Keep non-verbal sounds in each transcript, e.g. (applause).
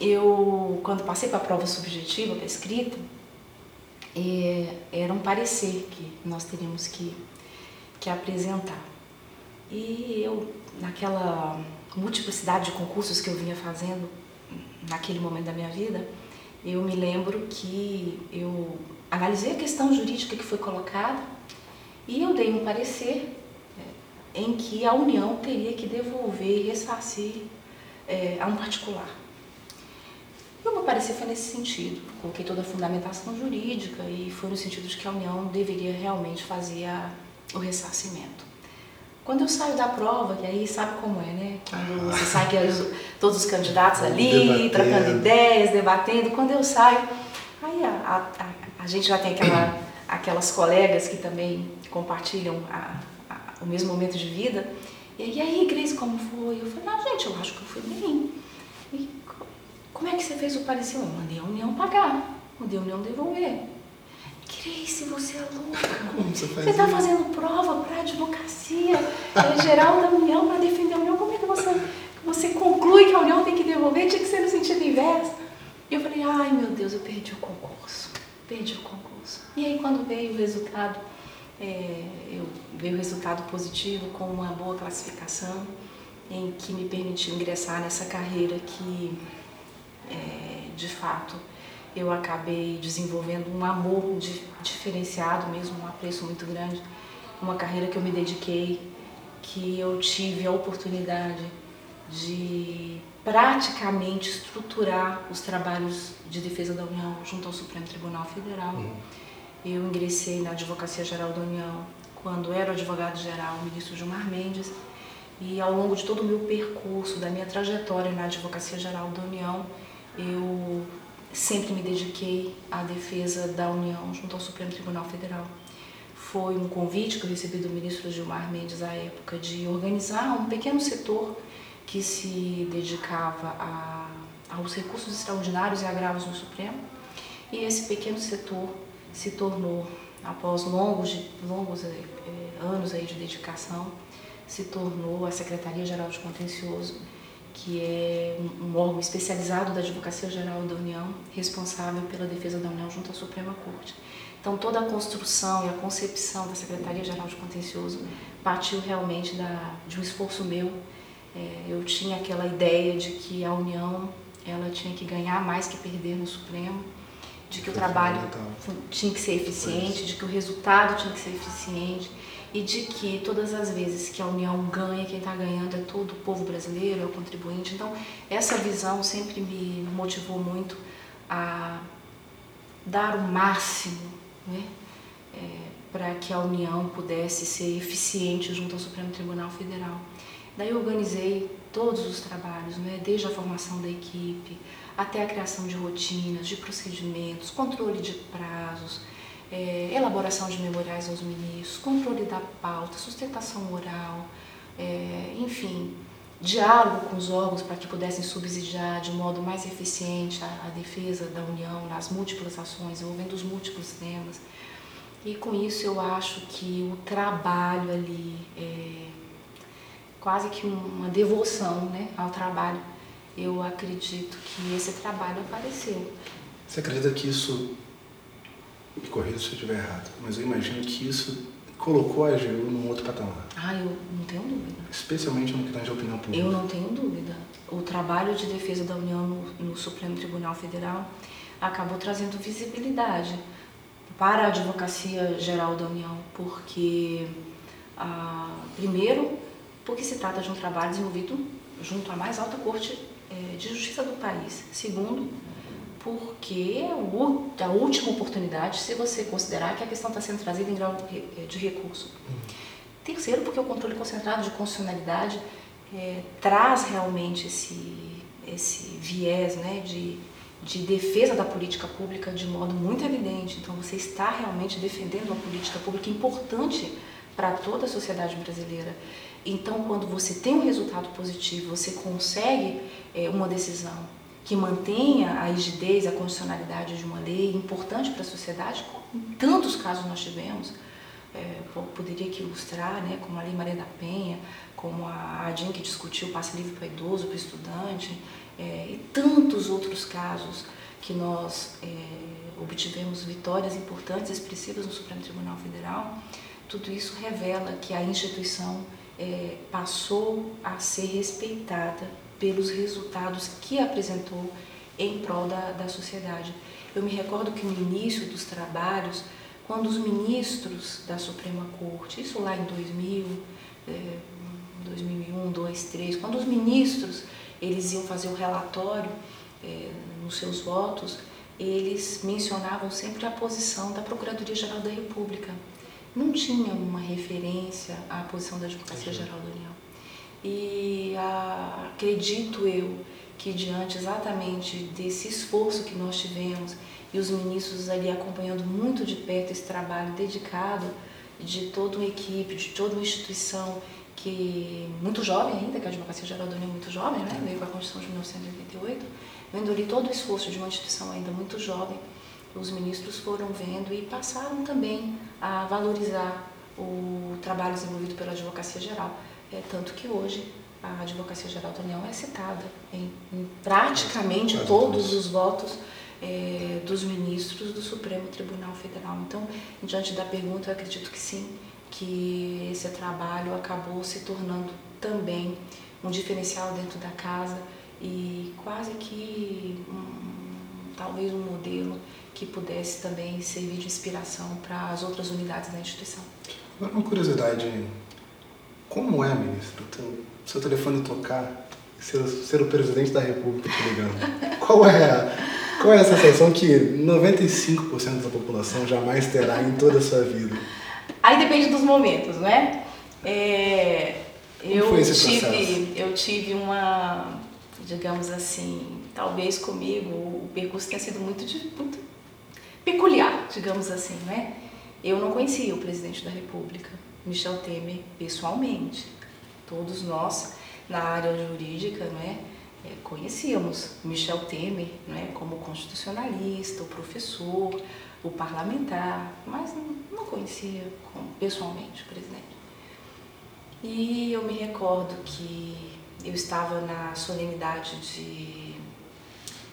Eu, quando passei para a prova subjetiva, para escrita, é, era um parecer que nós teríamos que, que apresentar. E eu, naquela multiplicidade de concursos que eu vinha fazendo naquele momento da minha vida, eu me lembro que eu analisei a questão jurídica que foi colocada e eu dei um parecer em que a União teria que devolver e ressarcir é, a um particular. E o meu parecer foi nesse sentido. Coloquei toda a fundamentação jurídica e foi no sentido de que a União deveria realmente fazer a, o ressarcimento. Quando eu saio da prova, e aí sabe como é, né? Quando você sai que todos os candidatos ali, debatendo. trocando ideias, debatendo. Quando eu saio, aí a, a, a gente já tem aquela, aquelas colegas que também compartilham a, o mesmo momento de vida. E aí, e aí, Grace, como foi? Eu falei, ah, gente, eu acho que eu fui bem. E como é que você fez o parecer? Eu mandei a União pagar, mandei a União devolver. Grace, você é louca. Como você faz Você está fazendo prova para advocacia é, geral da União para defender a União. Como é que você, você conclui que a União tem que devolver? Tinha que ser no sentido inverso. E eu falei, ai meu Deus, eu perdi o concurso. Perdi o concurso. E aí quando veio o resultado, é, eu, veio resultado positivo com uma boa classificação em que me permitiu ingressar nessa carreira que, é, de fato, eu acabei desenvolvendo um amor de, diferenciado mesmo, um apreço muito grande, uma carreira que eu me dediquei, que eu tive a oportunidade de praticamente estruturar os trabalhos de defesa da União junto ao Supremo Tribunal Federal. Uhum. Eu ingressei na Advocacia Geral da União quando era o advogado-geral, o ministro Gilmar Mendes, e ao longo de todo o meu percurso, da minha trajetória na Advocacia Geral da União, eu sempre me dediquei à defesa da União junto ao Supremo Tribunal Federal. Foi um convite que eu recebi do ministro Gilmar Mendes à época de organizar um pequeno setor que se dedicava a, aos recursos extraordinários e agravos no Supremo. E esse pequeno setor se tornou, após longos, longos eh, anos aí de dedicação, se tornou a Secretaria-Geral de Contencioso que é um órgão especializado da Advocacia Geral da União, responsável pela defesa da União junto à Suprema Corte. Então, toda a construção e a concepção da Secretaria-Geral de Contencioso partiu realmente da, de um esforço meu. É, eu tinha aquela ideia de que a União ela tinha que ganhar mais que perder no Supremo, de que o trabalho tinha que ser eficiente, de que o resultado tinha que ser eficiente e de que todas as vezes que a União ganha, quem está ganhando é todo o povo brasileiro, é o contribuinte. Então, essa visão sempre me motivou muito a dar o máximo né, é, para que a União pudesse ser eficiente junto ao Supremo Tribunal Federal. Daí eu organizei todos os trabalhos, né, desde a formação da equipe até a criação de rotinas, de procedimentos, controle de prazos, é, elaboração de memoriais aos ministros, controle da pauta, sustentação oral, é, enfim, diálogo com os órgãos para que pudessem subsidiar de modo mais eficiente a, a, defesa da União nas múltiplas ações, envolvendo os múltiplos temas. E com isso eu acho que o trabalho ali é quase que uma devoção né, ao trabalho. Eu acredito que esse trabalho apareceu. Você acredita que isso me corrija se eu estiver errado, mas eu imagino que isso colocou a AGU num outro patamar. Ah, eu não tenho dúvida. Especialmente no que tange a opinião pública. Eu não tenho dúvida. O trabalho de defesa da União no, no Supremo Tribunal Federal acabou trazendo visibilidade para a advocacia geral da União, porque, ah, primeiro, porque se trata de um trabalho desenvolvido junto à mais alta corte eh, de justiça do país. Segundo, porque é a última oportunidade se você considerar que a questão está sendo trazida em grau de recurso. Uhum. Terceiro, porque o controle concentrado de constitucionalidade é, traz realmente esse, esse viés né, de, de defesa da política pública de modo muito evidente. Então, você está realmente defendendo uma política pública importante para toda a sociedade brasileira. Então, quando você tem um resultado positivo, você consegue é, uma decisão que mantenha a rigidez, a condicionalidade de uma lei importante para a sociedade, em tantos casos nós tivemos, é, poderia ilustrar, né, como a Lei Maria da Penha, como a ADIM que discutiu o passe livre para idoso, para estudante, é, e tantos outros casos que nós é, obtivemos vitórias importantes, expressivas no Supremo Tribunal Federal, tudo isso revela que a instituição é, passou a ser respeitada pelos resultados que apresentou em prol da, da sociedade. Eu me recordo que no início dos trabalhos, quando os ministros da Suprema Corte, isso lá em 2000, é, 2001, 2, 3, quando os ministros eles iam fazer o relatório é, nos seus votos, eles mencionavam sempre a posição da Procuradoria-Geral da República. Não tinha uma referência à posição da Advocacia-Geral da União. E a, acredito eu que diante exatamente desse esforço que nós tivemos e os ministros ali acompanhando muito de perto esse trabalho dedicado de toda uma equipe, de toda uma instituição que muito jovem ainda, que a Advocacia Geral da União é muito jovem, né? veio com a Constituição de 1988, vendo ali todo o esforço de uma instituição ainda muito jovem, os ministros foram vendo e passaram também a valorizar o trabalho desenvolvido pela Advocacia Geral. É, tanto que hoje a Advocacia Geral da União é citada em, em praticamente todos os votos é, dos ministros do Supremo Tribunal Federal. Então, diante da pergunta, eu acredito que sim, que esse trabalho acabou se tornando também um diferencial dentro da casa e quase que um, talvez um modelo que pudesse também servir de inspiração para as outras unidades da instituição. Agora uma curiosidade, como é, ministro, seu telefone tocar, ser, ser o presidente da república te ligando? (laughs) Qual é a, qual é a sensação que 95% da população jamais terá em toda a sua vida? Aí depende dos momentos, né? É, eu tive, eu tive uma, digamos assim, talvez comigo o percurso tenha sido muito, muito peculiar, digamos assim, né? Eu não conhecia o presidente da República, Michel Temer, pessoalmente. Todos nós, na área jurídica, né, conhecíamos Michel Temer né, como constitucionalista, o professor, o parlamentar, mas não conhecia pessoalmente o presidente. E eu me recordo que eu estava na solenidade de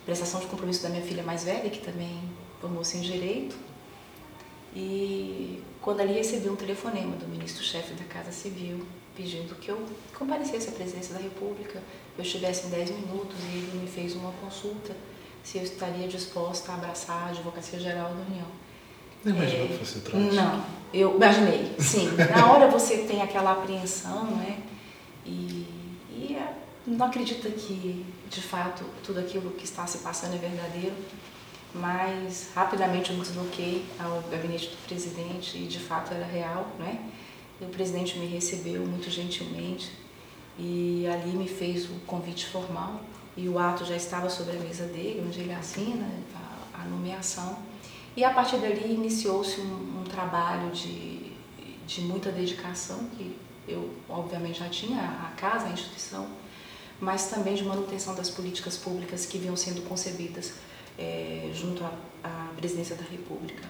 prestação de compromisso da minha filha mais velha, que também formou-se em Direito, e quando ali recebi um telefonema do ministro-chefe da Casa Civil pedindo que eu comparecesse à presidência da República, eu estivesse em 10 minutos e ele me fez uma consulta se eu estaria disposta a abraçar a Advocacia Geral da União. Não imaginou é, que fosse trote? Não, eu imaginei, sim. Na hora você tem aquela apreensão, né? E, não acredita que, de fato, tudo aquilo que está se passando é verdadeiro. Mas rapidamente eu me desloquei ao gabinete do presidente e, de fato, era real, né? E o presidente me recebeu muito gentilmente e ali me fez o convite formal e o ato já estava sobre a mesa dele, onde ele assina a, nomeação. E a partir dali iniciou-se um, um, trabalho de, de muita dedicação, que eu obviamente já tinha a casa, a instituição, mas também de manutenção das políticas públicas que vinham sendo concebidas é, junto à, à, presidência da República.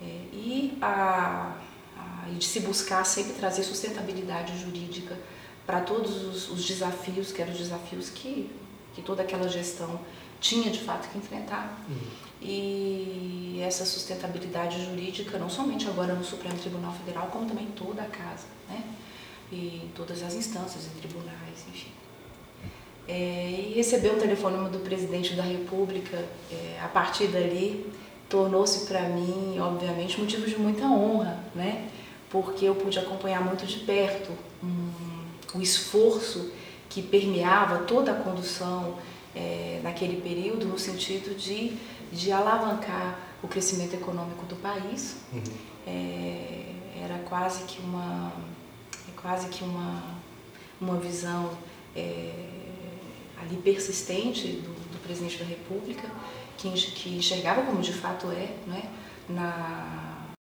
É, e, a, a, e de se buscar sempre trazer sustentabilidade jurídica para todos os, os, desafios, que eram os desafios que, que toda aquela gestão tinha de fato que enfrentar. Uhum. E essa sustentabilidade jurídica, não somente agora no Supremo Tribunal Federal, como também em toda a casa, né? E em todas as instâncias, em tribunais, enfim. É, e receber o telefonema do presidente da República, é, a partir dali, tornou-se para mim, obviamente, motivo de muita honra, né? Porque eu pude acompanhar muito de perto um, o esforço que permeava toda a condução é, naquele período, no sentido de de alavancar o crescimento econômico do país. Uhum. É, era quase que uma, é quase que uma, uma visão é, ali persistente do, do, presidente da República, que, que enxergava como de fato é, não é? na